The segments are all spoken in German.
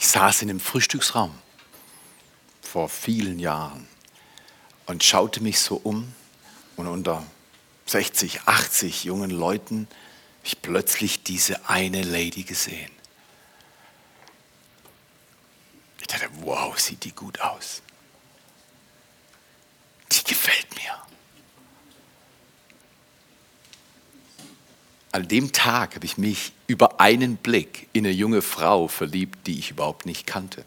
Ich saß in einem Frühstücksraum vor vielen Jahren und schaute mich so um und unter 60, 80 jungen Leuten habe ich plötzlich diese eine Lady gesehen. Ich dachte, wow, sieht die gut aus. Die gefällt mir. An dem Tag habe ich mich über einen Blick in eine junge Frau verliebt, die ich überhaupt nicht kannte.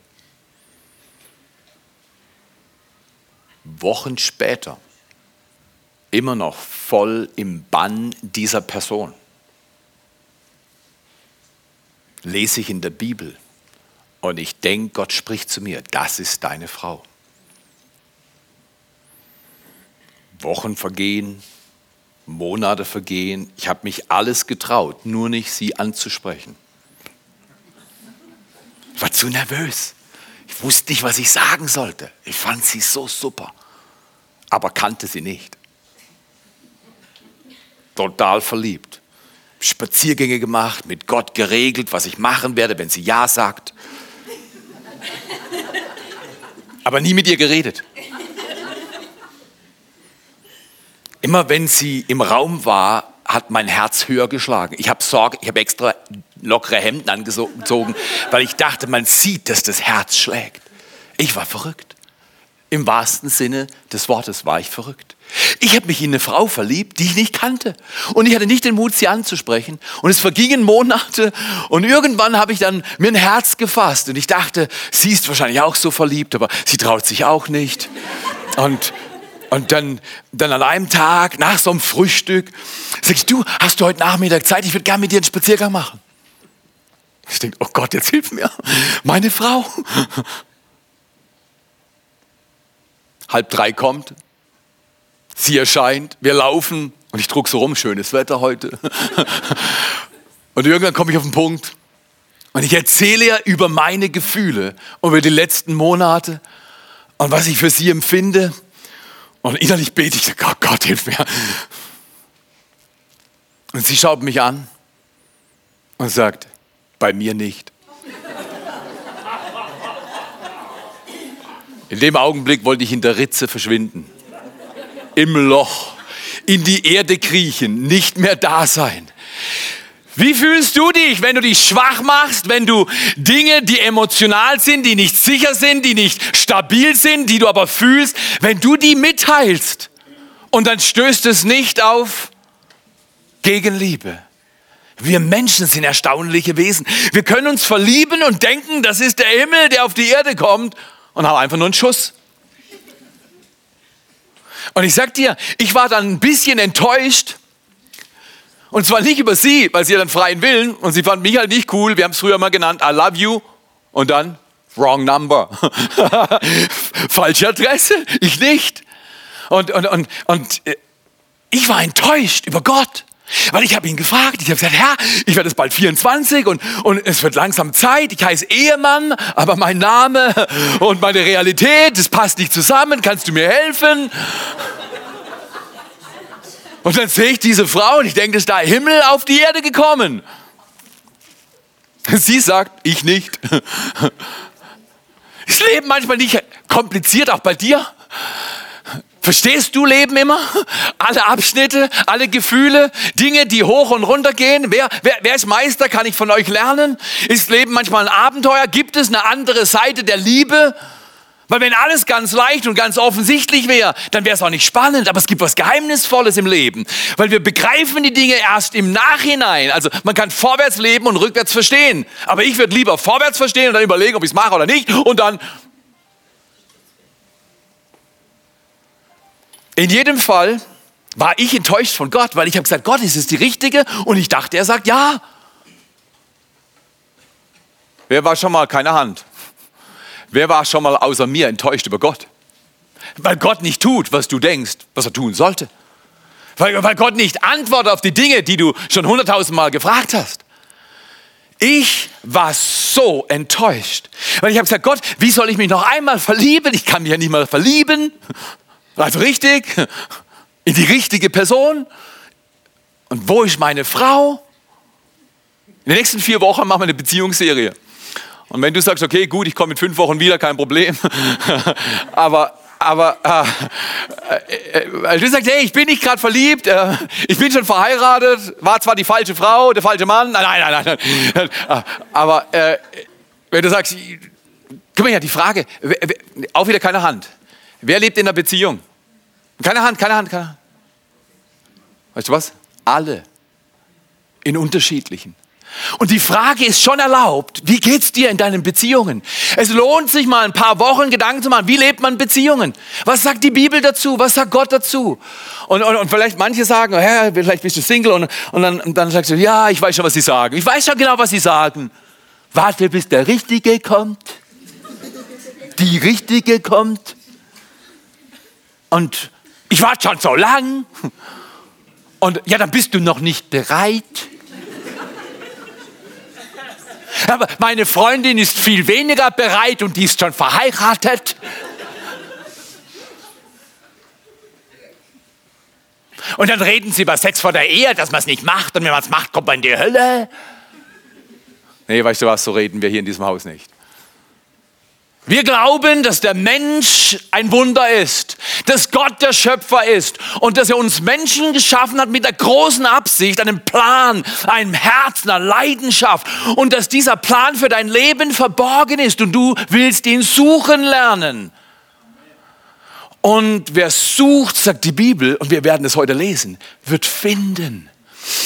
Wochen später immer noch voll im Bann dieser Person. Lese ich in der Bibel und ich denke, Gott spricht zu mir, das ist deine Frau. Wochen vergehen, Monate vergehen, ich habe mich alles getraut, nur nicht sie anzusprechen. Ich war zu nervös. Ich wusste nicht, was ich sagen sollte. Ich fand sie so super, aber kannte sie nicht. Total verliebt. Spaziergänge gemacht, mit Gott geregelt, was ich machen werde, wenn sie Ja sagt. Aber nie mit ihr geredet. Immer wenn sie im Raum war, hat mein Herz höher geschlagen. Ich habe Sorge, ich habe extra lockere Hemden angezogen, weil ich dachte, man sieht, dass das Herz schlägt. Ich war verrückt. Im wahrsten Sinne des Wortes war ich verrückt. Ich habe mich in eine Frau verliebt, die ich nicht kannte. Und ich hatte nicht den Mut, sie anzusprechen. Und es vergingen Monate. Und irgendwann habe ich dann mir ein Herz gefasst. Und ich dachte, sie ist wahrscheinlich auch so verliebt, aber sie traut sich auch nicht. Und, und dann, dann an einem Tag, nach so einem Frühstück, sag ich, du, hast du heute Nachmittag Zeit? Ich würde gerne mit dir einen Spaziergang machen. Ich denke, oh Gott, jetzt hilf mir. Meine Frau. halb drei kommt, sie erscheint, wir laufen und ich druck so rum, schönes Wetter heute. Und irgendwann komme ich auf den Punkt und ich erzähle ihr über meine Gefühle über die letzten Monate und was ich für sie empfinde. Und innerlich bete ich, oh Gott, hilf mir. Und sie schaut mich an und sagt, bei mir nicht. In dem Augenblick wollte ich in der Ritze verschwinden, im Loch, in die Erde kriechen, nicht mehr da sein. Wie fühlst du dich, wenn du dich schwach machst, wenn du Dinge, die emotional sind, die nicht sicher sind, die nicht stabil sind, die du aber fühlst, wenn du die mitteilst und dann stößt es nicht auf Gegenliebe? Wir Menschen sind erstaunliche Wesen. Wir können uns verlieben und denken, das ist der Himmel, der auf die Erde kommt und habe einfach nur einen Schuss. Und ich sag dir, ich war dann ein bisschen enttäuscht. Und zwar nicht über sie, weil sie hat einen freien Willen und sie fand mich halt nicht cool. Wir haben es früher mal genannt, I love you. Und dann, wrong number. Falsche Adresse, ich nicht. Und, und, und, und äh, ich war enttäuscht über Gott. Weil ich habe ihn gefragt, ich habe gesagt, Herr, ich werde jetzt bald 24 und, und es wird langsam Zeit. Ich heiße Ehemann, aber mein Name und meine Realität, das passt nicht zusammen. Kannst du mir helfen? Und dann sehe ich diese Frau und ich denke, ist da Himmel auf die Erde gekommen. Sie sagt, ich nicht. Ist Leben manchmal nicht kompliziert, auch bei dir? Verstehst du Leben immer? Alle Abschnitte, alle Gefühle, Dinge, die hoch und runter gehen. Wer, wer, wer ist Meister? Kann ich von euch lernen? Ist Leben manchmal ein Abenteuer? Gibt es eine andere Seite der Liebe? Weil wenn alles ganz leicht und ganz offensichtlich wäre, dann wäre es auch nicht spannend. Aber es gibt was Geheimnisvolles im Leben. Weil wir begreifen die Dinge erst im Nachhinein. Also man kann vorwärts leben und rückwärts verstehen. Aber ich würde lieber vorwärts verstehen und dann überlegen, ob ich es mache oder nicht. Und dann In jedem Fall war ich enttäuscht von Gott, weil ich habe gesagt, Gott, ist es die richtige? Und ich dachte, er sagt ja. Wer war schon mal, keine Hand, wer war schon mal außer mir enttäuscht über Gott? Weil Gott nicht tut, was du denkst, was er tun sollte. Weil, weil Gott nicht antwortet auf die Dinge, die du schon hunderttausend Mal gefragt hast. Ich war so enttäuscht, weil ich habe gesagt, Gott, wie soll ich mich noch einmal verlieben? Ich kann mich ja nicht mal verlieben. Also richtig, in die richtige Person. Und wo ist meine Frau? In den nächsten vier Wochen machen wir eine Beziehungsserie. Und wenn du sagst, okay, gut, ich komme in fünf Wochen wieder, kein Problem. aber aber äh, äh, du sagst, hey, ich bin nicht gerade verliebt, äh, ich bin schon verheiratet, war zwar die falsche Frau, der falsche Mann, nein, nein, nein, nein. Aber äh, wenn du sagst, guck mal ja, die Frage, auch wieder keine Hand. Wer lebt in der Beziehung? Keine Hand, keine Hand, keine Hand. Weißt du was? Alle. In unterschiedlichen. Und die Frage ist schon erlaubt, wie geht's dir in deinen Beziehungen? Es lohnt sich mal ein paar Wochen Gedanken zu machen, wie lebt man Beziehungen? Was sagt die Bibel dazu? Was sagt Gott dazu? Und, und, und vielleicht manche sagen, Herr, vielleicht bist du Single und, und, dann, und dann sagst du, ja, ich weiß schon, was sie sagen. Ich weiß schon genau, was sie sagen. Warte, bis der Richtige kommt. Die Richtige kommt. Und ich warte schon so lang. Und ja, dann bist du noch nicht bereit. Aber meine Freundin ist viel weniger bereit und die ist schon verheiratet. Und dann reden sie über Sex vor der Ehe, dass man es nicht macht und wenn man es macht, kommt man in die Hölle. Nee, weißt du was, so reden wir hier in diesem Haus nicht. Wir glauben, dass der Mensch ein Wunder ist, dass Gott der Schöpfer ist und dass er uns Menschen geschaffen hat mit der großen Absicht, einem Plan, einem Herzen, einer Leidenschaft und dass dieser Plan für dein Leben verborgen ist und du willst ihn suchen lernen. Und wer sucht, sagt die Bibel, und wir werden es heute lesen, wird finden.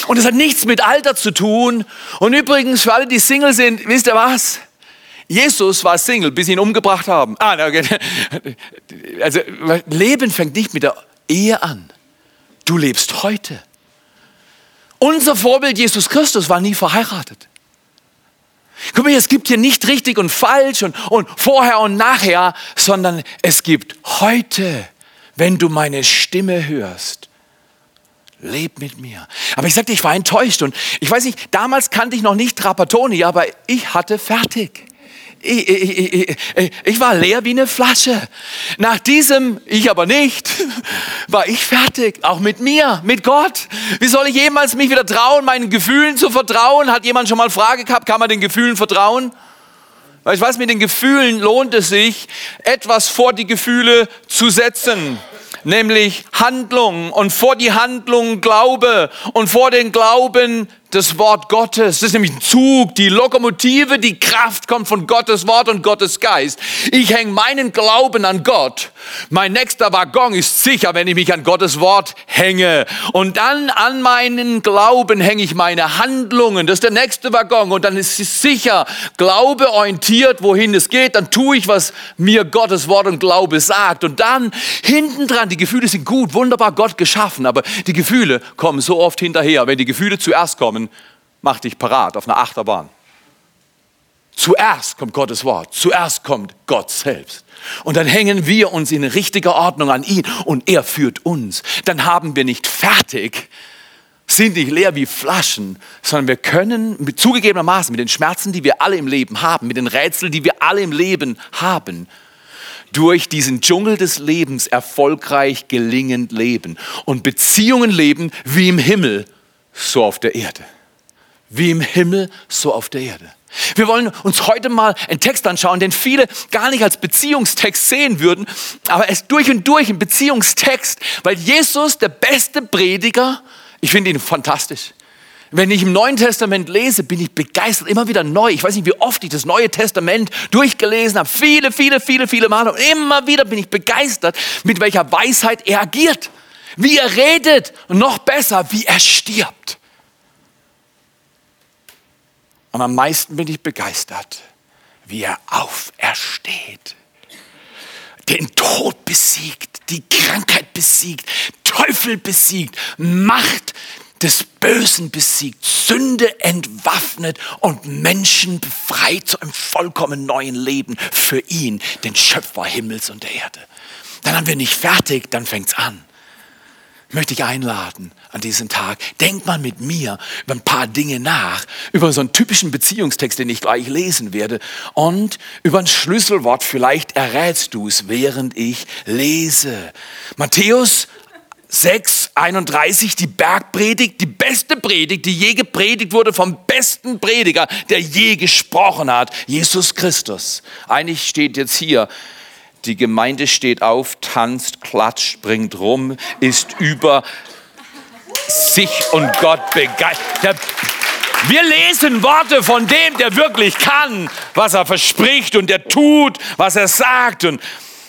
Und es hat nichts mit Alter zu tun. Und übrigens, für alle, die Single sind, wisst ihr was? Jesus war Single, bis sie ihn umgebracht haben. Ah, okay. Also Leben fängt nicht mit der Ehe an. Du lebst heute. Unser Vorbild Jesus Christus war nie verheiratet. Guck mal, es gibt hier nicht richtig und falsch und, und vorher und nachher, sondern es gibt heute, wenn du meine Stimme hörst. Leb mit mir. Aber ich sagte, ich war enttäuscht und ich weiß nicht, damals kannte ich noch nicht Trapattoni, aber ich hatte fertig. Ich, ich, ich, ich, war leer wie eine Flasche. Nach diesem, ich aber nicht, war ich fertig. Auch mit mir, mit Gott. Wie soll ich jemals mich wieder trauen, meinen Gefühlen zu vertrauen? Hat jemand schon mal Frage gehabt, kann man den Gefühlen vertrauen? Weißt du was, mit den Gefühlen lohnt es sich, etwas vor die Gefühle zu setzen nämlich Handlung und vor die Handlung Glaube und vor den Glauben das Wort Gottes. Das ist nämlich ein Zug, die Lokomotive, die Kraft kommt von Gottes Wort und Gottes Geist. Ich hänge meinen Glauben an Gott. Mein nächster Waggon ist sicher, wenn ich mich an Gottes Wort hänge. Und dann an meinen Glauben hänge ich meine Handlungen. Das ist der nächste Waggon. Und dann ist es sicher, Glaube orientiert, wohin es geht. Dann tue ich, was mir Gottes Wort und Glaube sagt. Und dann hinten dran, die Gefühle sind gut, wunderbar Gott geschaffen. Aber die Gefühle kommen so oft hinterher. Wenn die Gefühle zuerst kommen, kommen, mach dich parat auf einer Achterbahn. Zuerst kommt Gottes Wort, zuerst kommt Gott selbst. Und dann hängen wir uns in richtiger Ordnung an ihn und er führt uns. Dann haben wir nicht fertig, sind nicht leer wie Flaschen, sondern wir können mit zugegebenermaßen mit den Schmerzen, die wir alle im Leben haben, mit den Rätseln, die wir alle im Leben haben, durch diesen Dschungel des Lebens erfolgreich gelingend leben und Beziehungen leben wie im Himmel so auf der Erde. Wie im Himmel, so auf der Erde. Wir wollen uns heute mal einen Text anschauen, den viele gar nicht als Beziehungstext sehen würden, aber es durch und durch ein Beziehungstext, weil Jesus, der beste Prediger, ich finde ihn fantastisch. Wenn ich im Neuen Testament lese, bin ich begeistert, immer wieder neu. Ich weiß nicht, wie oft ich das Neue Testament durchgelesen habe. Viele, viele, viele, viele Male. Und immer wieder bin ich begeistert, mit welcher Weisheit er agiert wie er redet und noch besser, wie er stirbt. Und am meisten bin ich begeistert, wie er aufersteht, den Tod besiegt, die Krankheit besiegt, Teufel besiegt, Macht des Bösen besiegt, Sünde entwaffnet und Menschen befreit zu einem vollkommen neuen Leben für ihn, den Schöpfer Himmels und der Erde. Dann haben wir nicht fertig, dann fängt es an möchte ich einladen an diesem Tag. Denk mal mit mir über ein paar Dinge nach, über so einen typischen Beziehungstext, den ich gleich lesen werde und über ein Schlüsselwort. Vielleicht errätst du es, während ich lese. Matthäus 6, 31, die Bergpredigt, die beste Predigt, die je gepredigt wurde vom besten Prediger, der je gesprochen hat, Jesus Christus. Eigentlich steht jetzt hier, die Gemeinde steht auf, tanzt, klatscht, springt rum, ist über sich und Gott begeistert. Wir lesen Worte von dem, der wirklich kann, was er verspricht und der tut, was er sagt und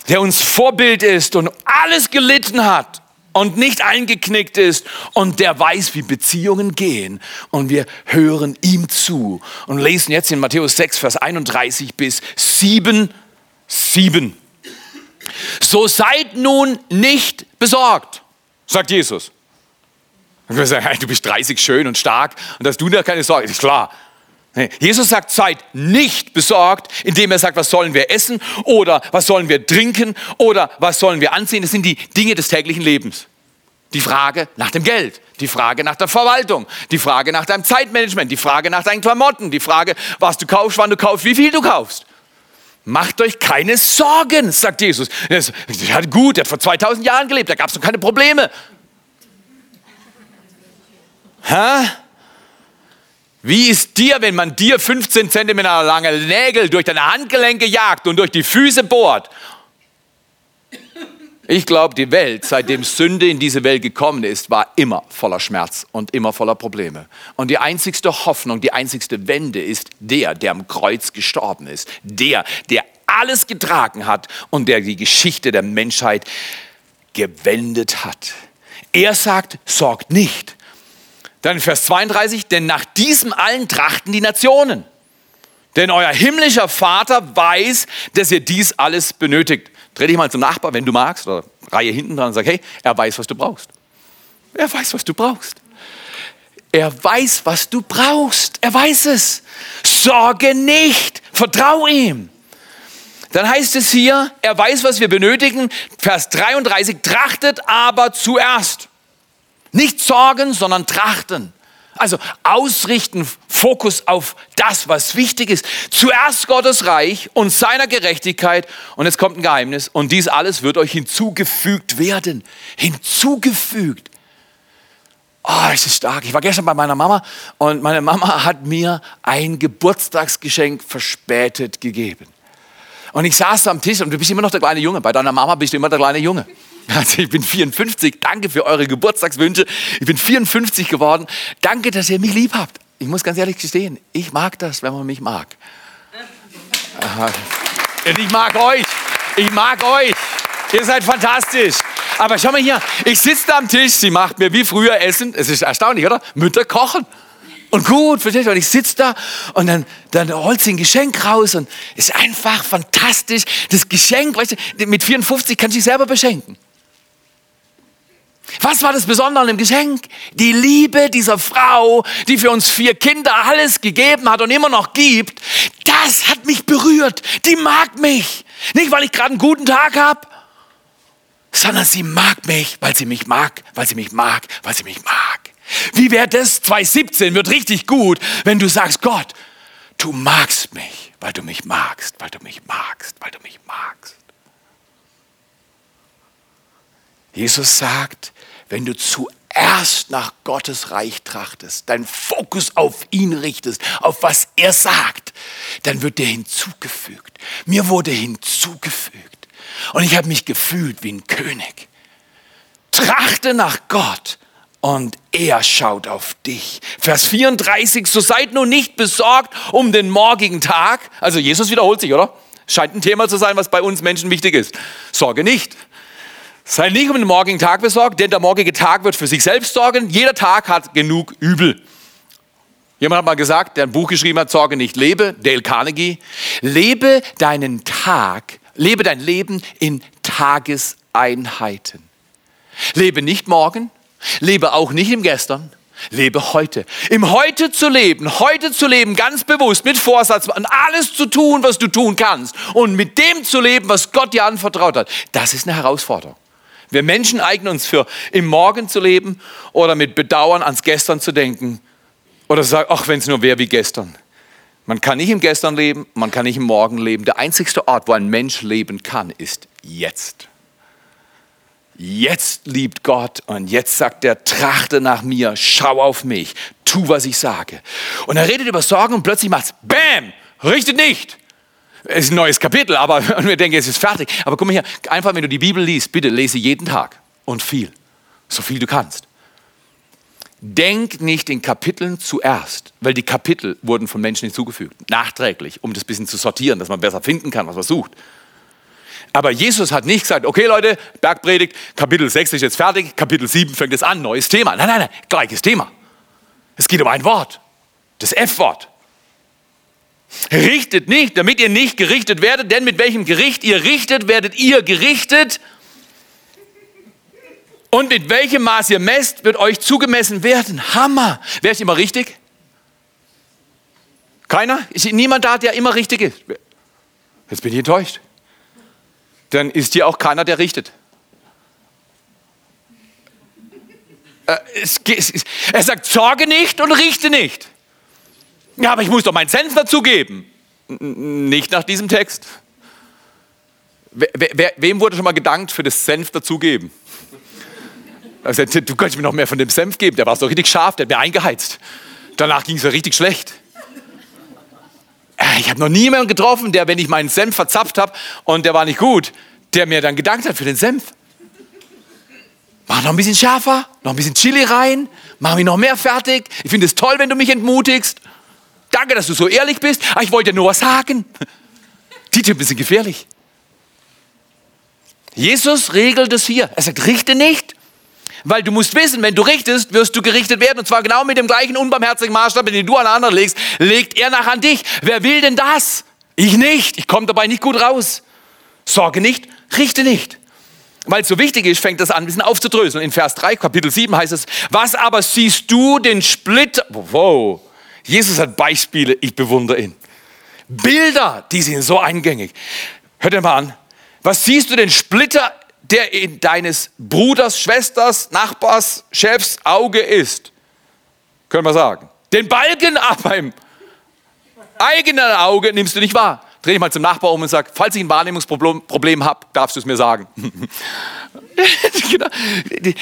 der uns Vorbild ist und alles gelitten hat und nicht eingeknickt ist und der weiß, wie Beziehungen gehen. Und wir hören ihm zu und lesen jetzt in Matthäus 6, Vers 31 bis 7, 7. So seid nun nicht besorgt, sagt Jesus. Und wir sagen, hey, du bist 30 schön und stark und dass du da keine Sorge, ist klar. Jesus sagt, seid nicht besorgt, indem er sagt, was sollen wir essen oder was sollen wir trinken oder was sollen wir anziehen. Das sind die Dinge des täglichen Lebens. Die Frage nach dem Geld, die Frage nach der Verwaltung, die Frage nach deinem Zeitmanagement, die Frage nach deinen Klamotten, die Frage, was du kaufst, wann du kaufst, wie viel du kaufst. Macht euch keine Sorgen, sagt Jesus. Er hat gut, er hat vor 2000 Jahren gelebt, da gab es doch keine Probleme. Hä? Wie ist dir, wenn man dir 15 Zentimeter lange Nägel durch deine Handgelenke jagt und durch die Füße bohrt? Ich glaube, die Welt, seitdem Sünde in diese Welt gekommen ist, war immer voller Schmerz und immer voller Probleme. Und die einzigste Hoffnung, die einzigste Wende ist der, der am Kreuz gestorben ist. Der, der alles getragen hat und der die Geschichte der Menschheit gewendet hat. Er sagt, sorgt nicht, dann in Vers 32, denn nach diesem allen trachten die Nationen. Denn euer himmlischer Vater weiß, dass ihr dies alles benötigt. Dreh dich mal zum Nachbar, wenn du magst, oder Reihe hinten dran und sag, hey, er weiß, was du brauchst. Er weiß, was du brauchst. Er weiß, was du brauchst. Er weiß es. Sorge nicht. Vertrau ihm. Dann heißt es hier, er weiß, was wir benötigen. Vers 33, trachtet aber zuerst. Nicht sorgen, sondern trachten. Also ausrichten, Fokus auf das, was wichtig ist. Zuerst Gottes Reich und seiner Gerechtigkeit. Und jetzt kommt ein Geheimnis. Und dies alles wird euch hinzugefügt werden. Hinzugefügt. Oh, es ist stark. Ich war gestern bei meiner Mama und meine Mama hat mir ein Geburtstagsgeschenk verspätet gegeben. Und ich saß am Tisch und du bist immer noch der kleine Junge. Bei deiner Mama bist du immer der kleine Junge. Also ich bin 54. Danke für eure Geburtstagswünsche. Ich bin 54 geworden. Danke, dass ihr mich lieb habt. Ich muss ganz ehrlich gestehen, ich mag das, wenn man mich mag. Und ich mag euch. Ich mag euch. Ihr seid fantastisch. Aber schau mal hier, ich sitze da am Tisch, sie macht mir wie früher Essen. Es ist erstaunlich, oder? Mütter kochen. Und gut, verstehst du? Und ich sitze da und dann, dann holt sie ein Geschenk raus und ist einfach fantastisch. Das Geschenk, weißt du, mit 54 kann sie selber beschenken. Was war das Besondere an dem Geschenk? Die Liebe dieser Frau, die für uns vier Kinder alles gegeben hat und immer noch gibt. Das hat mich berührt. Die mag mich. Nicht, weil ich gerade einen guten Tag habe, sondern sie mag mich, weil sie mich mag, weil sie mich mag, weil sie mich mag. Wie wäre das? 2017 wird richtig gut, wenn du sagst, Gott, du magst mich, weil du mich magst, weil du mich magst, weil du mich magst. Jesus sagt, wenn du zuerst nach Gottes Reich trachtest, deinen Fokus auf ihn richtest, auf was er sagt, dann wird dir hinzugefügt. Mir wurde hinzugefügt. Und ich habe mich gefühlt wie ein König. Trachte nach Gott und er schaut auf dich. Vers 34, so seid nun nicht besorgt um den morgigen Tag. Also Jesus wiederholt sich, oder? Scheint ein Thema zu sein, was bei uns Menschen wichtig ist. Sorge nicht. Sei nicht um den morgigen Tag besorgt, denn der morgige Tag wird für sich selbst sorgen. Jeder Tag hat genug Übel. Jemand hat mal gesagt, der ein Buch geschrieben hat, Sorge nicht lebe, Dale Carnegie. Lebe deinen Tag, lebe dein Leben in Tageseinheiten. Lebe nicht morgen, lebe auch nicht im Gestern, lebe heute. Im Heute zu leben, heute zu leben, ganz bewusst, mit Vorsatz, an alles zu tun, was du tun kannst und mit dem zu leben, was Gott dir anvertraut hat, das ist eine Herausforderung. Wir Menschen eignen uns für im Morgen zu leben oder mit Bedauern ans Gestern zu denken oder zu sagen, ach, wenn es nur wäre wie gestern. Man kann nicht im Gestern leben, man kann nicht im Morgen leben. Der einzigste Ort, wo ein Mensch leben kann, ist jetzt. Jetzt liebt Gott und jetzt sagt er, trachte nach mir, schau auf mich, tu, was ich sage. Und er redet über Sorgen und plötzlich macht's BAM! Richtet nicht! Es ist ein neues Kapitel, aber und wir denken, es ist fertig. Aber guck mal hier, einfach wenn du die Bibel liest, bitte lese jeden Tag und viel. So viel du kannst. Denk nicht in Kapiteln zuerst, weil die Kapitel wurden von Menschen hinzugefügt, nachträglich, um das bisschen zu sortieren, dass man besser finden kann, was man sucht. Aber Jesus hat nicht gesagt, okay Leute, Bergpredigt, Kapitel 6 ist jetzt fertig, Kapitel 7 fängt es an, neues Thema. Nein, nein, nein, gleiches Thema. Es geht um ein Wort, das F-Wort. Richtet nicht, damit ihr nicht gerichtet werdet, denn mit welchem Gericht ihr richtet, werdet ihr gerichtet. Und mit welchem Maß ihr messt, wird euch zugemessen werden. Hammer. Wer ist immer richtig? Keiner? Ist niemand da, der immer richtig ist? Jetzt bin ich enttäuscht. Dann ist hier auch keiner, der richtet. Äh, er sagt, sorge nicht und richte nicht. Ja, aber ich muss doch meinen Senf dazugeben. Nicht nach diesem Text. wem wurde schon mal gedankt für das Senf dazugeben? Also, du könntest mir noch mehr von dem Senf geben, der war so richtig scharf, der hat mir eingeheizt. Danach ging es mir richtig schlecht. Äh, ich habe noch niemanden getroffen, der, wenn ich meinen Senf verzapft habe und der war nicht gut, der mir dann gedankt hat für den Senf. Mach noch ein bisschen schärfer, noch ein bisschen Chili rein, mach mich noch mehr fertig. Ich finde es toll, wenn du mich entmutigst. Danke, dass du so ehrlich bist. Ah, ich wollte dir nur was sagen. Die Typen sind gefährlich. Jesus regelt es hier. Er sagt, richte nicht, weil du musst wissen, wenn du richtest, wirst du gerichtet werden. Und zwar genau mit dem gleichen unbarmherzigen Maßstab, den du an anderen legst, legt er nach an dich. Wer will denn das? Ich nicht. Ich komme dabei nicht gut raus. Sorge nicht, richte nicht. Weil es so wichtig ist, fängt das an, ein bisschen aufzudröseln. In Vers 3, Kapitel 7 heißt es, was aber siehst du den Splitter? Wow. Jesus hat Beispiele, ich bewundere ihn. Bilder, die sind so eingängig. Hört dir mal an. Was siehst du den Splitter der in deines Bruders, Schwesters, Nachbars, Chefs Auge ist. Können wir sagen. Den Balken ab beim eigenen Auge nimmst du nicht wahr. Dreh dich mal zum Nachbar um und sag, falls ich ein Wahrnehmungsproblem habe, darfst du es mir sagen. Genau.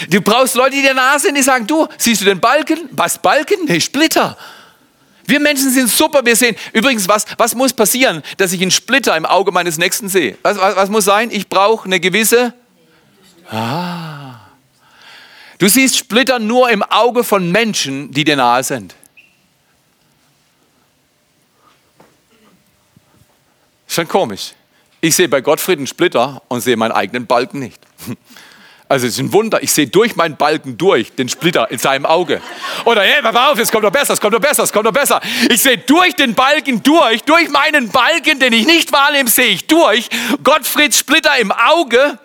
Du brauchst Leute, die dir nah sind, die sagen, du, siehst du den Balken? Was Balken? Nee, Splitter. Wir Menschen sind super, wir sehen. Übrigens, was, was muss passieren, dass ich einen Splitter im Auge meines Nächsten sehe? Was, was, was muss sein? Ich brauche eine gewisse Ah. Du siehst Splitter nur im Auge von Menschen, die dir nahe sind. Schon komisch. Ich sehe bei Gottfried einen Splitter und sehe meinen eigenen Balken nicht. Also es ist ein Wunder, ich sehe durch meinen Balken durch den Splitter in seinem Auge. Oder hey, pass auf, es kommt doch besser, es kommt doch besser, es kommt doch besser. Ich sehe durch den Balken durch, durch meinen Balken, den ich nicht wahrnehme, sehe ich durch. Gottfrieds Splitter im Auge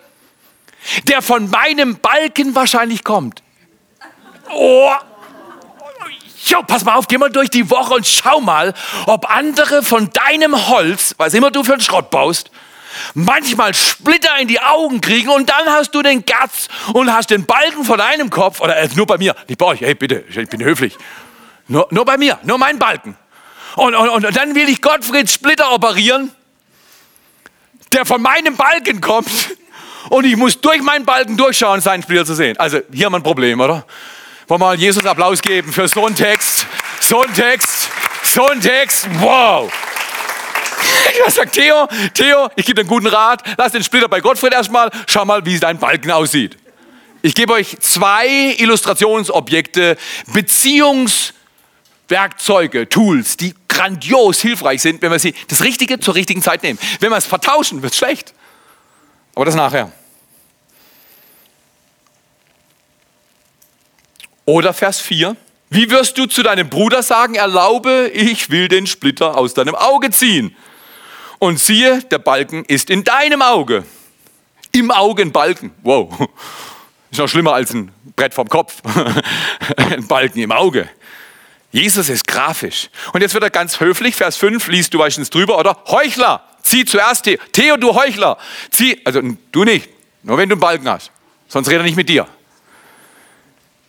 der von meinem Balken wahrscheinlich kommt. Oh, Jo, pass mal auf, geh mal durch die Woche und schau mal, ob andere von deinem Holz, was immer du für einen Schrott baust, manchmal Splitter in die Augen kriegen und dann hast du den Gatz und hast den Balken vor deinem Kopf, oder äh, nur bei mir, nicht bei euch, hey bitte, ich bin höflich, nur, nur bei mir, nur mein Balken. Und, und, und dann will ich Gottfried Splitter operieren, der von meinem Balken kommt und ich muss durch meinen Balken durchschauen, seinen Splitter zu sehen. Also hier haben wir ein Problem, oder? Wollen wir mal Jesus Applaus geben für so einen Text, so einen Text, so einen Text, wow. Ich sage, Theo, Theo, ich gebe dir einen guten Rat, lass den Splitter bei Gottfried erstmal, schau mal, wie dein Balken aussieht. Ich gebe euch zwei Illustrationsobjekte, Beziehungswerkzeuge, Tools, die grandios hilfreich sind, wenn wir sie das Richtige zur richtigen Zeit nehmen. Wenn wir es vertauschen, wird es schlecht. Aber das nachher. Oder Vers 4. Wie wirst du zu deinem Bruder sagen, erlaube, ich will den Splitter aus deinem Auge ziehen? Und siehe, der Balken ist in deinem Auge. Im Auge ein Balken. Wow. Ist noch schlimmer als ein Brett vom Kopf. ein Balken im Auge. Jesus ist grafisch. Und jetzt wird er ganz höflich, Vers 5, liest du meistens drüber, oder? Heuchler, zieh zuerst Theo. Theo, du Heuchler, zieh, also du nicht, nur wenn du einen Balken hast, sonst redet er nicht mit dir.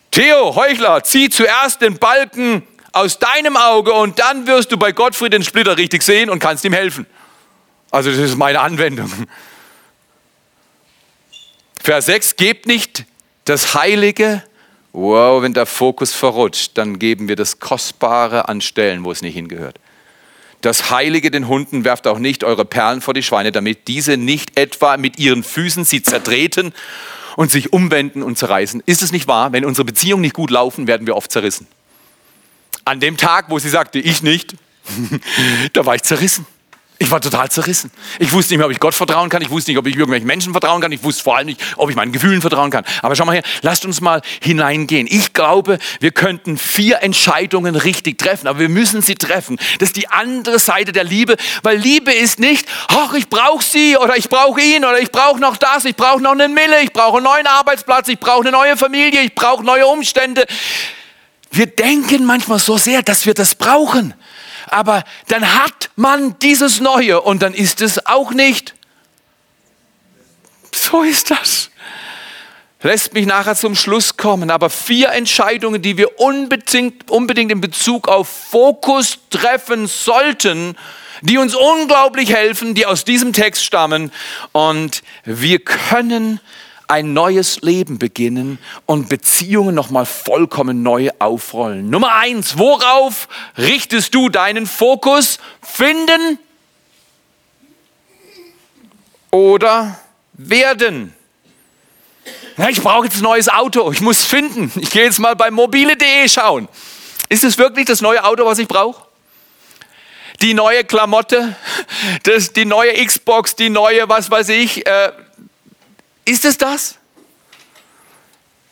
Theo, Heuchler, zieh zuerst den Balken aus deinem Auge und dann wirst du bei Gottfried den Splitter richtig sehen und kannst ihm helfen. Also das ist meine Anwendung. Vers 6, gebt nicht das Heilige. Wow, wenn der Fokus verrutscht, dann geben wir das Kostbare an Stellen, wo es nicht hingehört. Das Heilige den Hunden werft auch nicht eure Perlen vor die Schweine, damit diese nicht etwa mit ihren Füßen sie zertreten und sich umwenden und zerreißen. Ist es nicht wahr? Wenn unsere Beziehungen nicht gut laufen, werden wir oft zerrissen. An dem Tag, wo sie sagte, ich nicht, da war ich zerrissen. Ich war total zerrissen. Ich wusste nicht mehr, ob ich Gott vertrauen kann. Ich wusste nicht, ob ich irgendwelchen Menschen vertrauen kann. Ich wusste vor allem nicht, ob ich meinen Gefühlen vertrauen kann. Aber schau mal her, lasst uns mal hineingehen. Ich glaube, wir könnten vier Entscheidungen richtig treffen, aber wir müssen sie treffen. Das ist die andere Seite der Liebe, weil Liebe ist nicht, ach, ich brauche sie oder ich brauche ihn oder ich brauche noch das, ich brauche noch einen Mille, ich brauche einen neuen Arbeitsplatz, ich brauche eine neue Familie, ich brauche neue Umstände. Wir denken manchmal so sehr, dass wir das brauchen aber dann hat man dieses Neue und dann ist es auch nicht. So ist das. Lässt mich nachher zum Schluss kommen, aber vier Entscheidungen, die wir unbedingt, unbedingt in Bezug auf Fokus treffen sollten, die uns unglaublich helfen, die aus diesem Text stammen. Und wir können ein neues Leben beginnen und Beziehungen nochmal vollkommen neu aufrollen. Nummer eins, worauf richtest du deinen Fokus? Finden oder werden? Ich brauche jetzt ein neues Auto, ich muss finden. Ich gehe jetzt mal bei mobile.de schauen. Ist es wirklich das neue Auto, was ich brauche? Die neue Klamotte, das, die neue Xbox, die neue, was weiß ich, äh, ist es das?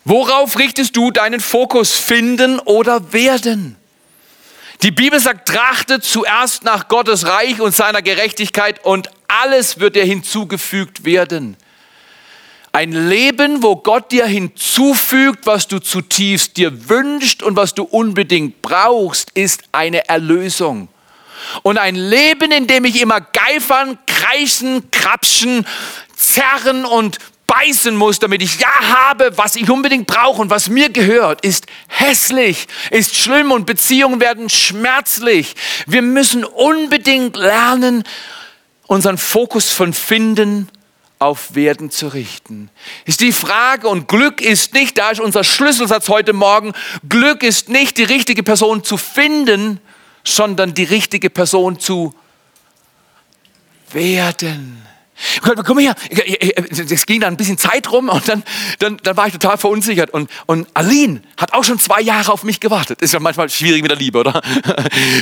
Worauf richtest du deinen Fokus? Finden oder werden? Die Bibel sagt, trachtet zuerst nach Gottes Reich und seiner Gerechtigkeit und alles wird dir hinzugefügt werden. Ein Leben, wo Gott dir hinzufügt, was du zutiefst dir wünscht und was du unbedingt brauchst, ist eine Erlösung. Und ein Leben, in dem ich immer geifern, kreischen, krapschen, zerren und beißen muss, damit ich ja habe, was ich unbedingt brauche und was mir gehört, ist hässlich, ist schlimm und Beziehungen werden schmerzlich. Wir müssen unbedingt lernen, unseren Fokus von Finden auf Werden zu richten. Ist die Frage und Glück ist nicht, da ist unser Schlüsselsatz heute Morgen, Glück ist nicht die richtige Person zu finden, sondern die richtige Person zu werden. Komm her, es ging dann ein bisschen Zeit rum und dann, dann, dann war ich total verunsichert. Und, und Aline hat auch schon zwei Jahre auf mich gewartet. Ist ja manchmal schwierig mit der Liebe, oder?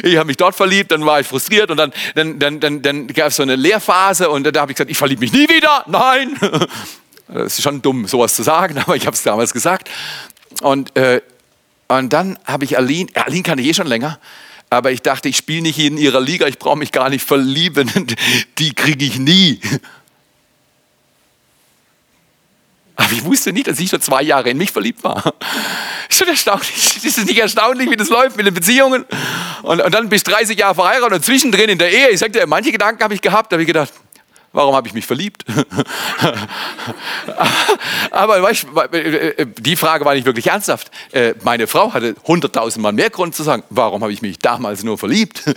Ich habe mich dort verliebt, dann war ich frustriert und dann, dann, dann, dann, dann gab es so eine Lehrphase und da habe ich gesagt, ich verliebe mich nie wieder. Nein! Das ist schon dumm, sowas zu sagen, aber ich habe es damals gesagt. Und, äh, und dann habe ich Aline, Aline kannte ich eh schon länger, aber ich dachte, ich spiele nicht in ihrer Liga, ich brauche mich gar nicht verlieben. Die kriege ich nie. Aber ich wusste nicht, dass ich schon zwei Jahre in mich verliebt war. Schon erstaunlich. Ist es nicht erstaunlich, wie das läuft mit den Beziehungen? Und, und dann bist du 30 Jahre verheiratet und zwischendrin in der Ehe, ich sagte, manche Gedanken habe ich gehabt, da habe ich gedacht, Warum habe ich mich verliebt? Aber weißt, die Frage war nicht wirklich ernsthaft. Äh, meine Frau hatte hunderttausendmal mehr Grund zu sagen, warum habe ich mich damals nur verliebt?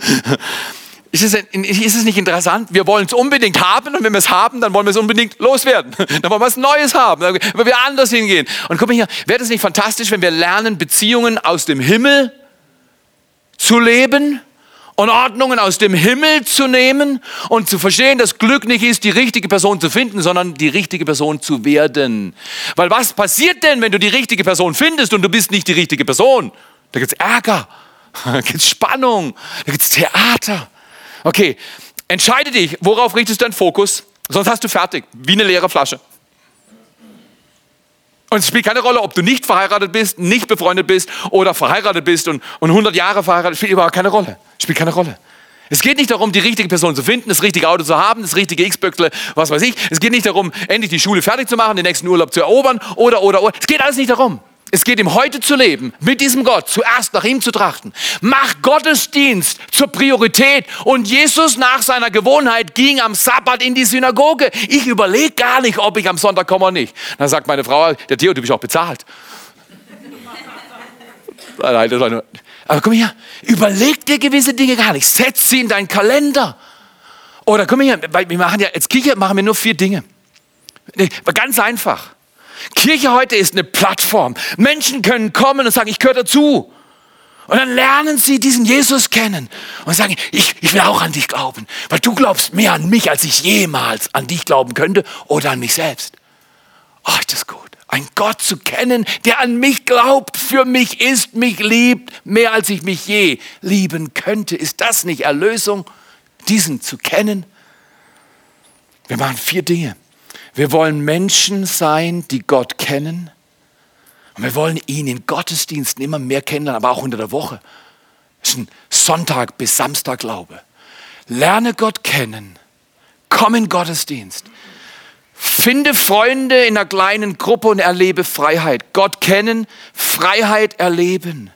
Ist es, ist es, nicht interessant? Wir wollen es unbedingt haben und wenn wir es haben, dann wollen wir es unbedingt loswerden. Dann wollen wir was Neues haben, wollen wir anders hingehen. Und guck mal hier, wäre das nicht fantastisch, wenn wir lernen, Beziehungen aus dem Himmel zu leben? Und Ordnungen aus dem Himmel zu nehmen und zu verstehen, dass Glück nicht ist, die richtige Person zu finden, sondern die richtige Person zu werden. Weil was passiert denn, wenn du die richtige Person findest und du bist nicht die richtige Person? Da gibt es Ärger, da gibt es Spannung, da gibt es Theater. Okay, entscheide dich, worauf richtest du deinen Fokus, sonst hast du fertig, wie eine leere Flasche. Und es spielt keine Rolle, ob du nicht verheiratet bist, nicht befreundet bist oder verheiratet bist und, und 100 Jahre verheiratet, spielt überhaupt keine Rolle. Spielt keine Rolle. Es geht nicht darum, die richtige Person zu finden, das richtige Auto zu haben, das richtige X-Böckle, was weiß ich. Es geht nicht darum, endlich die Schule fertig zu machen, den nächsten Urlaub zu erobern oder, oder, oder. Es geht alles nicht darum. Es geht ihm heute zu leben, mit diesem Gott, zuerst nach ihm zu trachten. Mach Gottesdienst zur Priorität. Und Jesus nach seiner Gewohnheit ging am Sabbat in die Synagoge. Ich überlege gar nicht, ob ich am Sonntag komme oder nicht. Dann sagt meine Frau, der Theo, du bist auch bezahlt. Nein, das war nur. Aber komm her, überleg dir gewisse Dinge gar nicht. Setz sie in deinen Kalender. Oder komm her, weil wir machen ja, als Kirche machen wir nur vier Dinge. Ganz einfach. Kirche heute ist eine Plattform. Menschen können kommen und sagen, ich gehöre dazu. Und dann lernen sie diesen Jesus kennen und sagen, ich, ich will auch an dich glauben, weil du glaubst mehr an mich, als ich jemals an dich glauben könnte oder an mich selbst. Oh, ist das gut. Ein Gott zu kennen, der an mich glaubt, für mich ist, mich liebt, mehr als ich mich je lieben könnte. Ist das nicht Erlösung, diesen zu kennen? Wir machen vier Dinge. Wir wollen Menschen sein, die Gott kennen. Und wir wollen ihn in Gottesdiensten immer mehr kennenlernen, aber auch unter der Woche. Das ist ein Sonntag bis Samstag Glaube. Lerne Gott kennen. Komm in Gottesdienst. Finde Freunde in einer kleinen Gruppe und erlebe Freiheit. Gott kennen, Freiheit erleben.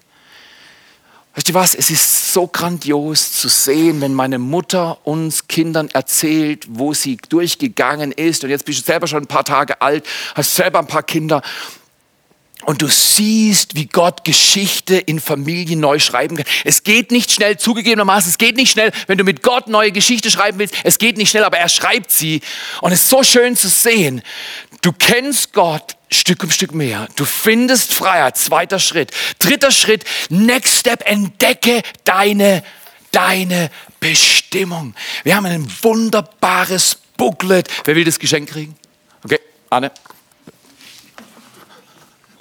Weißt du was? Es ist so grandios zu sehen, wenn meine Mutter uns Kindern erzählt, wo sie durchgegangen ist. Und jetzt bist du selber schon ein paar Tage alt, hast selber ein paar Kinder. Und du siehst, wie Gott Geschichte in Familien neu schreiben kann. Es geht nicht schnell, zugegebenermaßen, es geht nicht schnell, wenn du mit Gott neue Geschichte schreiben willst. Es geht nicht schnell, aber er schreibt sie. Und es ist so schön zu sehen. Du kennst Gott Stück um Stück mehr. Du findest Freiheit. Zweiter Schritt. Dritter Schritt. Next Step. Entdecke deine, deine Bestimmung. Wir haben ein wunderbares Booklet. Wer will das Geschenk kriegen? Okay, Anne.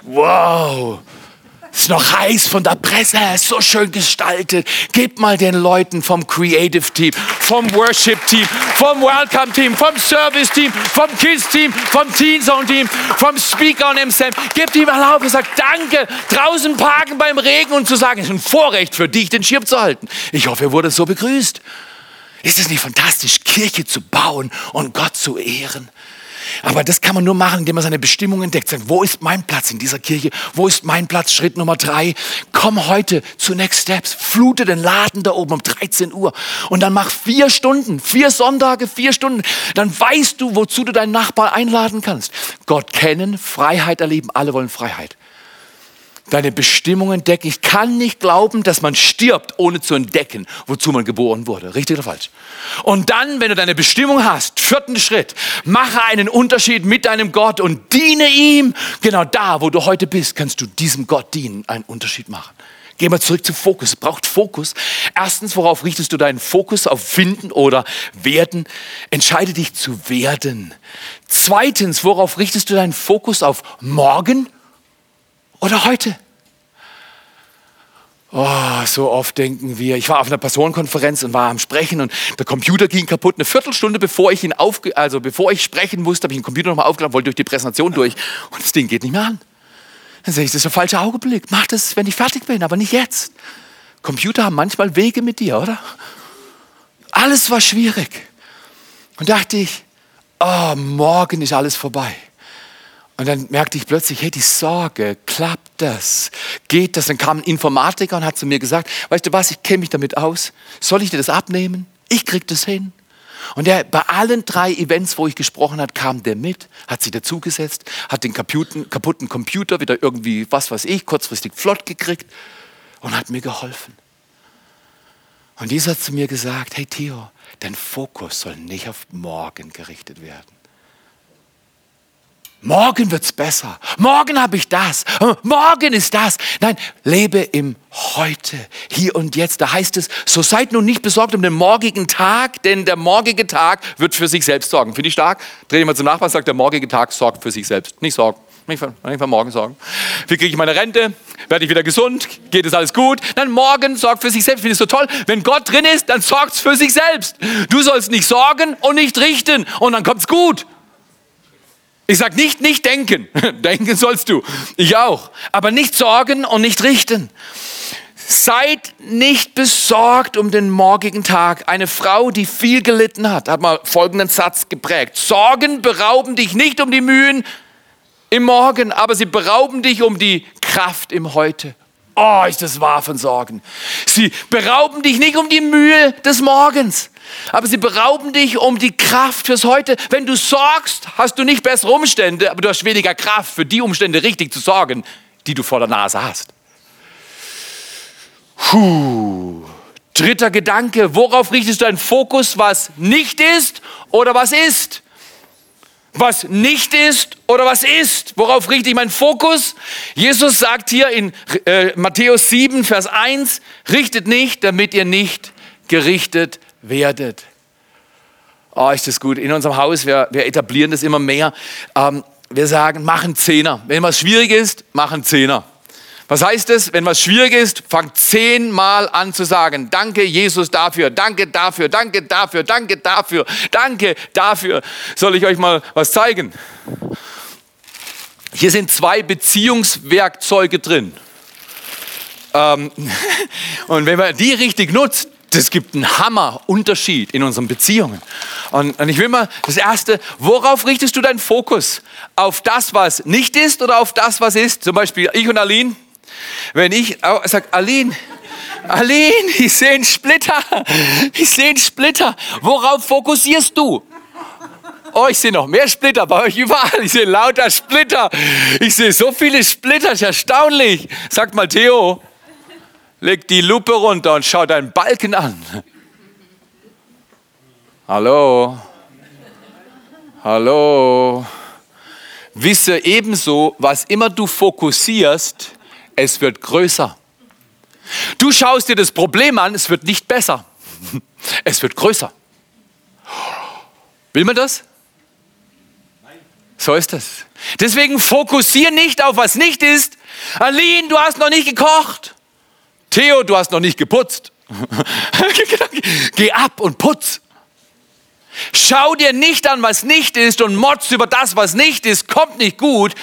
Wow, ist noch heiß von der Presse, so schön gestaltet. Gebt mal den Leuten vom Creative Team, vom Worship Team, vom Welcome Team, vom Service Team, vom Kids Team, vom Teen Zone Team, vom Speaker und MSM. Gebt ihm Erlaubnis sagt Danke. Draußen parken beim Regen und zu sagen, es ist ein Vorrecht für dich, den Schirm zu halten. Ich hoffe, ihr wurdet so begrüßt. Ist es nicht fantastisch, Kirche zu bauen und Gott zu ehren? Aber das kann man nur machen, indem man seine Bestimmung entdeckt. Sagt, wo ist mein Platz in dieser Kirche? Wo ist mein Platz? Schritt Nummer drei. Komm heute zu Next Steps. Flute den Laden da oben um 13 Uhr. Und dann mach vier Stunden, vier Sonntage, vier Stunden. Dann weißt du, wozu du deinen Nachbar einladen kannst. Gott kennen, Freiheit erleben. Alle wollen Freiheit deine Bestimmung entdecken. Ich kann nicht glauben, dass man stirbt, ohne zu entdecken, wozu man geboren wurde. Richtig oder falsch? Und dann, wenn du deine Bestimmung hast, vierten Schritt, mache einen Unterschied mit deinem Gott und diene ihm. Genau da, wo du heute bist, kannst du diesem Gott dienen, einen Unterschied machen. Geh mal zurück zu Fokus. Es braucht Fokus. Erstens, worauf richtest du deinen Fokus? Auf Finden oder Werden? Entscheide dich zu werden. Zweitens, worauf richtest du deinen Fokus? Auf morgen oder heute? Oh, so oft denken wir, ich war auf einer Personenkonferenz und war am Sprechen und der Computer ging kaputt. Eine Viertelstunde bevor ich ihn auf, also bevor ich sprechen musste, habe ich den Computer nochmal aufgeladen, wollte durch die Präsentation durch und das Ding geht nicht mehr an. Dann sage ich, das ist der falsche Augenblick. Mach das, wenn ich fertig bin, aber nicht jetzt. Computer haben manchmal Wege mit dir, oder? Alles war schwierig. Und dachte ich, oh, morgen ist alles vorbei. Und dann merkte ich plötzlich, hey, die Sorge, klappt das? Geht das? Dann kam ein Informatiker und hat zu mir gesagt, weißt du was, ich kenne mich damit aus. Soll ich dir das abnehmen? Ich krieg das hin. Und der, bei allen drei Events, wo ich gesprochen habe, kam der mit, hat sich dazugesetzt, hat den kaputten, kaputten Computer wieder irgendwie, was weiß ich, kurzfristig flott gekriegt und hat mir geholfen. Und dieser hat zu mir gesagt, hey Theo, dein Fokus soll nicht auf morgen gerichtet werden. Morgen wird's besser. Morgen habe ich das. Morgen ist das. Nein, lebe im Heute, hier und jetzt. Da heißt es, so seid nun nicht besorgt um den morgigen Tag, denn der morgige Tag wird für sich selbst sorgen. Finde ich stark? Dreh dich mal zum Nachbarn, sagt, der morgige Tag sorgt für sich selbst. Nicht sorgen. Nicht von, nicht von morgen sorgen. Wie kriege ich meine Rente? Werde ich wieder gesund? Geht es alles gut? Dann morgen sorgt für sich selbst. Finde ich so toll. Wenn Gott drin ist, dann sorgt es für sich selbst. Du sollst nicht sorgen und nicht richten. Und dann kommt es gut. Ich sage nicht, nicht denken. denken sollst du. Ich auch. Aber nicht sorgen und nicht richten. Seid nicht besorgt um den morgigen Tag. Eine Frau, die viel gelitten hat, hat mal folgenden Satz geprägt. Sorgen berauben dich nicht um die Mühen im Morgen, aber sie berauben dich um die Kraft im Heute. Oh, ist das wahr von Sorgen. Sie berauben dich nicht um die Mühe des Morgens, aber sie berauben dich um die Kraft fürs Heute. Wenn du sorgst, hast du nicht bessere Umstände, aber du hast weniger Kraft für die Umstände richtig zu sorgen, die du vor der Nase hast. Puh. Dritter Gedanke, worauf richtest du deinen Fokus, was nicht ist oder was ist? was nicht ist oder was ist. Worauf richte ich meinen Fokus? Jesus sagt hier in äh, Matthäus 7, Vers 1, richtet nicht, damit ihr nicht gerichtet werdet. Oh, ist das gut. In unserem Haus, wir, wir etablieren das immer mehr. Ähm, wir sagen, machen Zehner. Wenn was schwierig ist, machen Zehner. Was heißt es? Wenn was schwierig ist, fangt zehnmal an zu sagen, danke Jesus dafür, danke dafür, danke dafür, danke dafür, danke dafür. Soll ich euch mal was zeigen? Hier sind zwei Beziehungswerkzeuge drin. Ähm, und wenn man die richtig nutzt, das gibt einen Hammerunterschied in unseren Beziehungen. Und, und, ich will mal das Erste, worauf richtest du deinen Fokus? Auf das, was nicht ist oder auf das, was ist? Zum Beispiel ich und Aline, wenn ich sage, Aline, Aline, ich sehe einen Splitter. Ich sehe einen Splitter. Worauf fokussierst du? Oh, ich sehe noch mehr Splitter bei euch überall. Ich sehe lauter Splitter. Ich sehe so viele Splitter, ist erstaunlich. Sagt mal, Theo, leg die Lupe runter und schau deinen Balken an. Hallo? Hallo? Wisse ebenso, was immer du fokussierst, es wird größer. Du schaust dir das Problem an, es wird nicht besser. Es wird größer. Will man das? So ist es. Deswegen fokussier nicht auf was nicht ist. Aline, du hast noch nicht gekocht. Theo, du hast noch nicht geputzt. Geh ab und putz. Schau dir nicht an, was nicht ist und motz über das, was nicht ist, kommt nicht gut,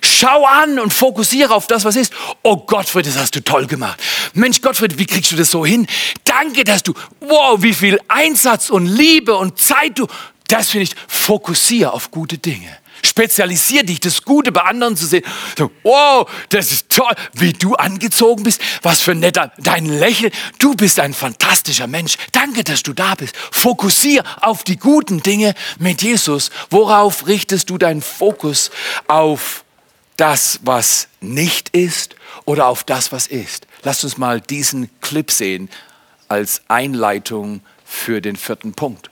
Schau an und fokussiere auf das, was ist. Oh Gottfried, das hast du toll gemacht. Mensch, Gottfried, wie kriegst du das so hin? Danke, dass du, wow, wie viel Einsatz und Liebe und Zeit du, das finde ich, fokussiere auf gute Dinge. Spezialisier dich, das Gute bei anderen zu sehen. So, wow, das ist toll, wie du angezogen bist. Was für ein netter, dein Lächeln. Du bist ein fantastischer Mensch. Danke, dass du da bist. Fokussier auf die guten Dinge mit Jesus. Worauf richtest du deinen Fokus auf das, was nicht ist oder auf das, was ist. Lasst uns mal diesen Clip sehen als Einleitung für den vierten Punkt.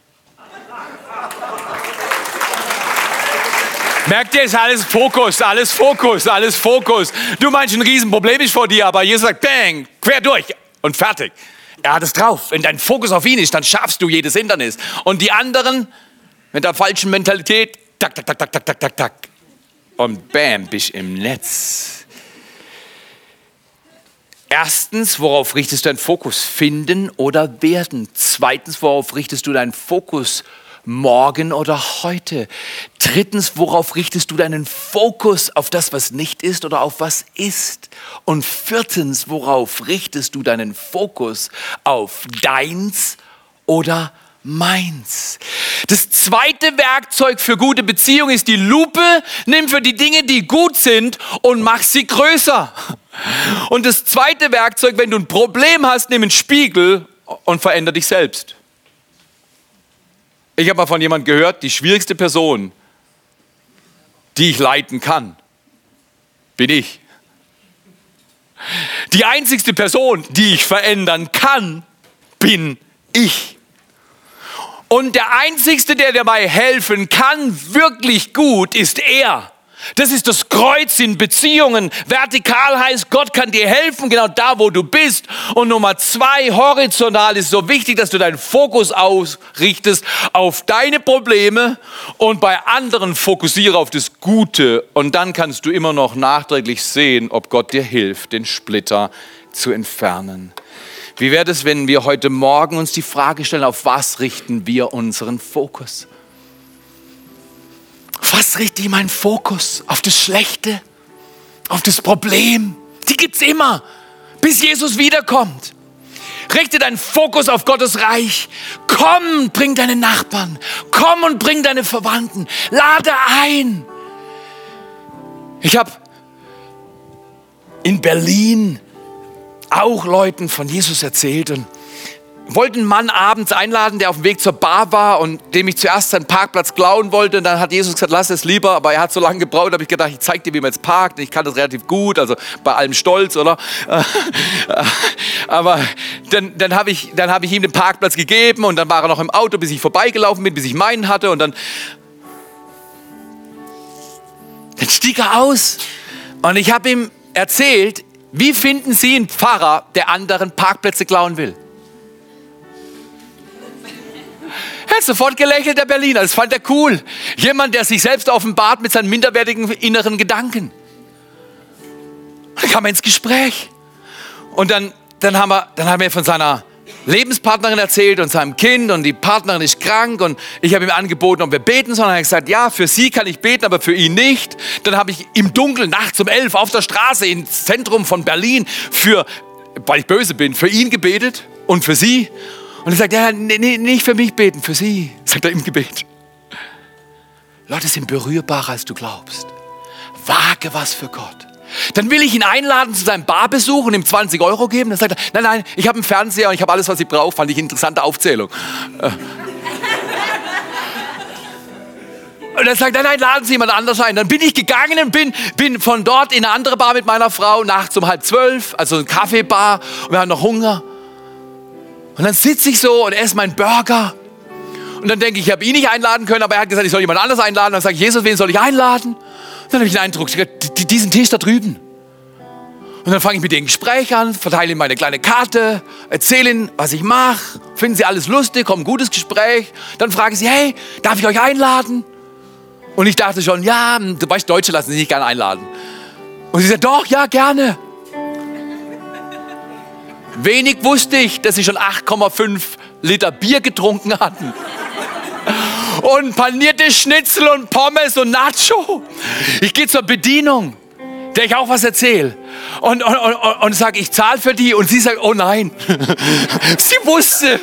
Merkt ihr, ist alles Fokus, alles Fokus, alles Fokus. Du meinst, ein Riesenproblem ist vor dir, aber Jesus sagt, bang, quer durch und fertig. Er hat es drauf. Wenn dein Fokus auf ihn ist, dann schaffst du jedes Hindernis. Und die anderen mit der falschen Mentalität, tak, tak, tak, tak, tak, tak, tak, tak und bam, bist im Netz. Erstens, worauf richtest du deinen Fokus? Finden oder werden? Zweitens, worauf richtest du deinen Fokus? Morgen oder heute? Drittens, worauf richtest du deinen Fokus? Auf das, was nicht ist oder auf was ist? Und viertens, worauf richtest du deinen Fokus? Auf deins oder meins. Das zweite Werkzeug für gute Beziehung ist die Lupe. Nimm für die Dinge, die gut sind und mach sie größer. Und das zweite Werkzeug, wenn du ein Problem hast, nimm einen Spiegel und veränder dich selbst. Ich habe mal von jemandem gehört, die schwierigste Person, die ich leiten kann, bin ich. Die einzigste Person, die ich verändern kann, bin ich. Und der Einzigste, der dabei helfen kann, wirklich gut, ist er. Das ist das Kreuz in Beziehungen. Vertikal heißt, Gott kann dir helfen, genau da, wo du bist. Und Nummer zwei, horizontal ist so wichtig, dass du deinen Fokus ausrichtest auf deine Probleme und bei anderen fokussiere auf das Gute. Und dann kannst du immer noch nachträglich sehen, ob Gott dir hilft, den Splitter zu entfernen. Wie wäre es, wenn wir heute Morgen uns die Frage stellen, auf was richten wir unseren Fokus? Was richte ich meinen Fokus? Auf das Schlechte? Auf das Problem? Die gibt es immer, bis Jesus wiederkommt. Richte deinen Fokus auf Gottes Reich. Komm, bring deine Nachbarn. Komm und bring deine Verwandten. Lade ein. Ich habe in Berlin auch Leuten von Jesus erzählt und wollte einen Mann abends einladen, der auf dem Weg zur Bar war und dem ich zuerst seinen Parkplatz klauen wollte. Und dann hat Jesus gesagt, lass es lieber. Aber er hat so lange gebraucht, habe ich gedacht, ich zeige dir, wie man jetzt parkt. Ich kann das relativ gut, also bei allem Stolz, oder? Aber dann, dann habe ich, hab ich ihm den Parkplatz gegeben und dann war er noch im Auto, bis ich vorbeigelaufen bin, bis ich meinen hatte. Und dann Dann stieg er aus und ich habe ihm erzählt, wie finden Sie einen Pfarrer, der anderen Parkplätze klauen will? Hat sofort gelächelt, der Berliner. Das fand er cool. Jemand, der sich selbst offenbart mit seinen minderwertigen inneren Gedanken. Dann kam er ins Gespräch. Und dann, dann, haben wir, dann haben wir von seiner Lebenspartnerin erzählt und seinem Kind und die Partnerin ist krank und ich habe ihm angeboten, ob wir beten sollen. Er hat gesagt, ja, für sie kann ich beten, aber für ihn nicht. Dann habe ich im Dunkeln nachts um elf auf der Straße ins Zentrum von Berlin für, weil ich böse bin, für ihn gebetet und für sie. Und er sagt, ja, nee, nicht für mich beten, für sie, sagt er im Gebet. Leute sind berührbarer, als du glaubst. Wage was für Gott. Dann will ich ihn einladen zu seinem Barbesuch und ihm 20 Euro geben. Dann sagt er, nein, nein, ich habe einen Fernseher und ich habe alles, was ich brauche. Fand ich eine interessante Aufzählung. Äh. Und er sagt, nein, nein, laden Sie jemand anders ein. Dann bin ich gegangen und bin, bin von dort in eine andere Bar mit meiner Frau, nachts um halb zwölf, also eine Kaffeebar. Und wir haben noch Hunger. Und dann sitze ich so und esse meinen Burger. Und dann denke ich, ich habe ihn nicht einladen können, aber er hat gesagt, ich soll jemand anders einladen. Dann sage ich, Jesus, wen soll ich einladen? Dann habe ich den Eindruck, diesen Tisch da drüben. Und dann fange ich mit dem Gespräch an, verteile ihm meine kleine Karte, erzähle ihnen, was ich mache, finden sie alles lustig, kommt ein gutes Gespräch. Dann fragen sie, hey, darf ich euch einladen? Und ich dachte schon, ja, du weißt, Deutsche lassen sich nicht gerne einladen. Und sie sagt, doch, ja, gerne. Wenig wusste ich, dass sie schon 8,5 Liter Bier getrunken hatten und panierte Schnitzel und Pommes und Nacho. Ich gehe zur Bedienung, der ich auch was erzähle. Und, und, und, und sage, ich zahle für die. Und sie sagt, oh nein. sie wusste.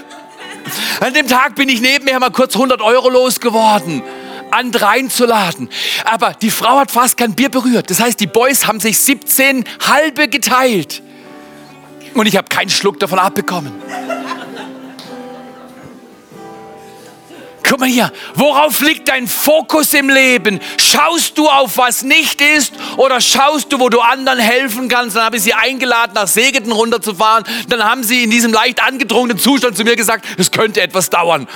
An dem Tag bin ich nebenher mal kurz 100 Euro losgeworden andere einzuladen. Aber die Frau hat fast kein Bier berührt. Das heißt, die Boys haben sich 17 halbe geteilt. Und ich habe keinen Schluck davon abbekommen. Guck mal hier, worauf liegt dein Fokus im Leben? Schaust du auf was nicht ist oder schaust du, wo du anderen helfen kannst? Dann habe ich sie eingeladen, nach Segeten runterzufahren. Dann haben sie in diesem leicht angedrungenen Zustand zu mir gesagt, es könnte etwas dauern.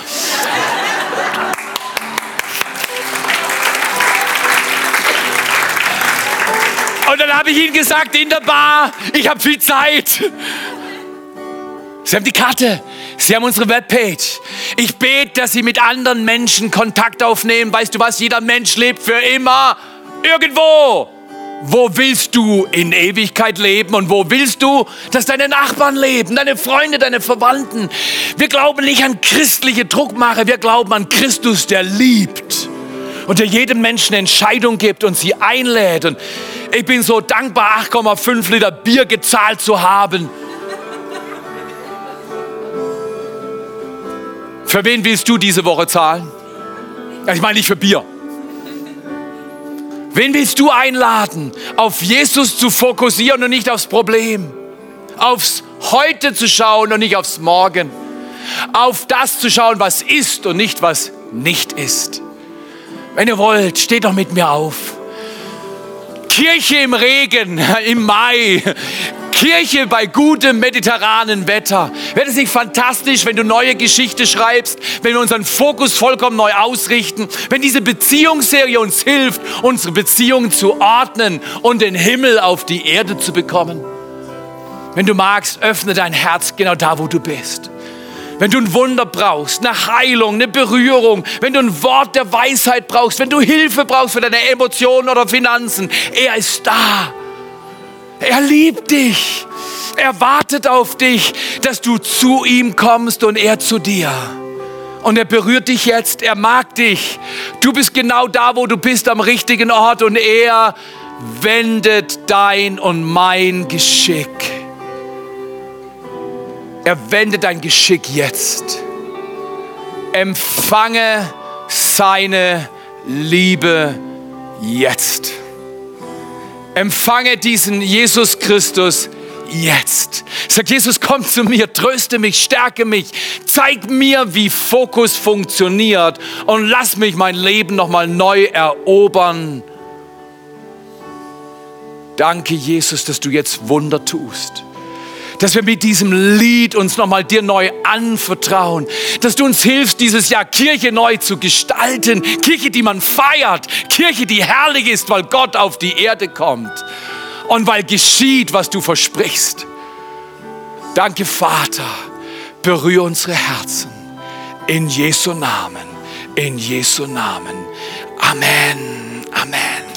Und dann habe ich ihnen gesagt in der Bar, ich habe viel Zeit. Sie haben die Karte. Sie haben unsere Webpage. Ich bete, dass Sie mit anderen Menschen Kontakt aufnehmen. Weißt du was? Jeder Mensch lebt für immer irgendwo. Wo willst du in Ewigkeit leben und wo willst du, dass deine Nachbarn leben, deine Freunde, deine Verwandten? Wir glauben nicht an christliche Druckmache, wir glauben an Christus, der liebt und der jedem Menschen Entscheidung gibt und sie einlädt. Und ich bin so dankbar, 8,5 Liter Bier gezahlt zu haben Für wen willst du diese Woche zahlen? Ich meine nicht für Bier. Wen willst du einladen, auf Jesus zu fokussieren und nicht aufs Problem? Aufs Heute zu schauen und nicht aufs Morgen. Auf das zu schauen, was ist und nicht was nicht ist. Wenn ihr wollt, steht doch mit mir auf. Kirche im Regen, im Mai, Kirche bei gutem mediterranen Wetter. Wäre es nicht fantastisch, wenn du neue Geschichte schreibst, wenn wir unseren Fokus vollkommen neu ausrichten, wenn diese Beziehungsserie uns hilft, unsere Beziehungen zu ordnen und den Himmel auf die Erde zu bekommen? Wenn du magst, öffne dein Herz genau da, wo du bist. Wenn du ein Wunder brauchst, eine Heilung, eine Berührung, wenn du ein Wort der Weisheit brauchst, wenn du Hilfe brauchst für deine Emotionen oder Finanzen, er ist da. Er liebt dich. Er wartet auf dich, dass du zu ihm kommst und er zu dir. Und er berührt dich jetzt, er mag dich. Du bist genau da, wo du bist, am richtigen Ort und er wendet dein und mein Geschick. Er wendet dein Geschick jetzt. Empfange seine Liebe jetzt. Empfange diesen Jesus Christus jetzt. Sag Jesus, komm zu mir, tröste mich, stärke mich, zeig mir, wie Fokus funktioniert und lass mich mein Leben nochmal neu erobern. Danke, Jesus, dass du jetzt Wunder tust dass wir mit diesem Lied uns nochmal dir neu anvertrauen, dass du uns hilfst, dieses Jahr Kirche neu zu gestalten, Kirche, die man feiert, Kirche, die herrlich ist, weil Gott auf die Erde kommt und weil geschieht, was du versprichst. Danke, Vater, berühre unsere Herzen in Jesu Namen, in Jesu Namen. Amen, Amen.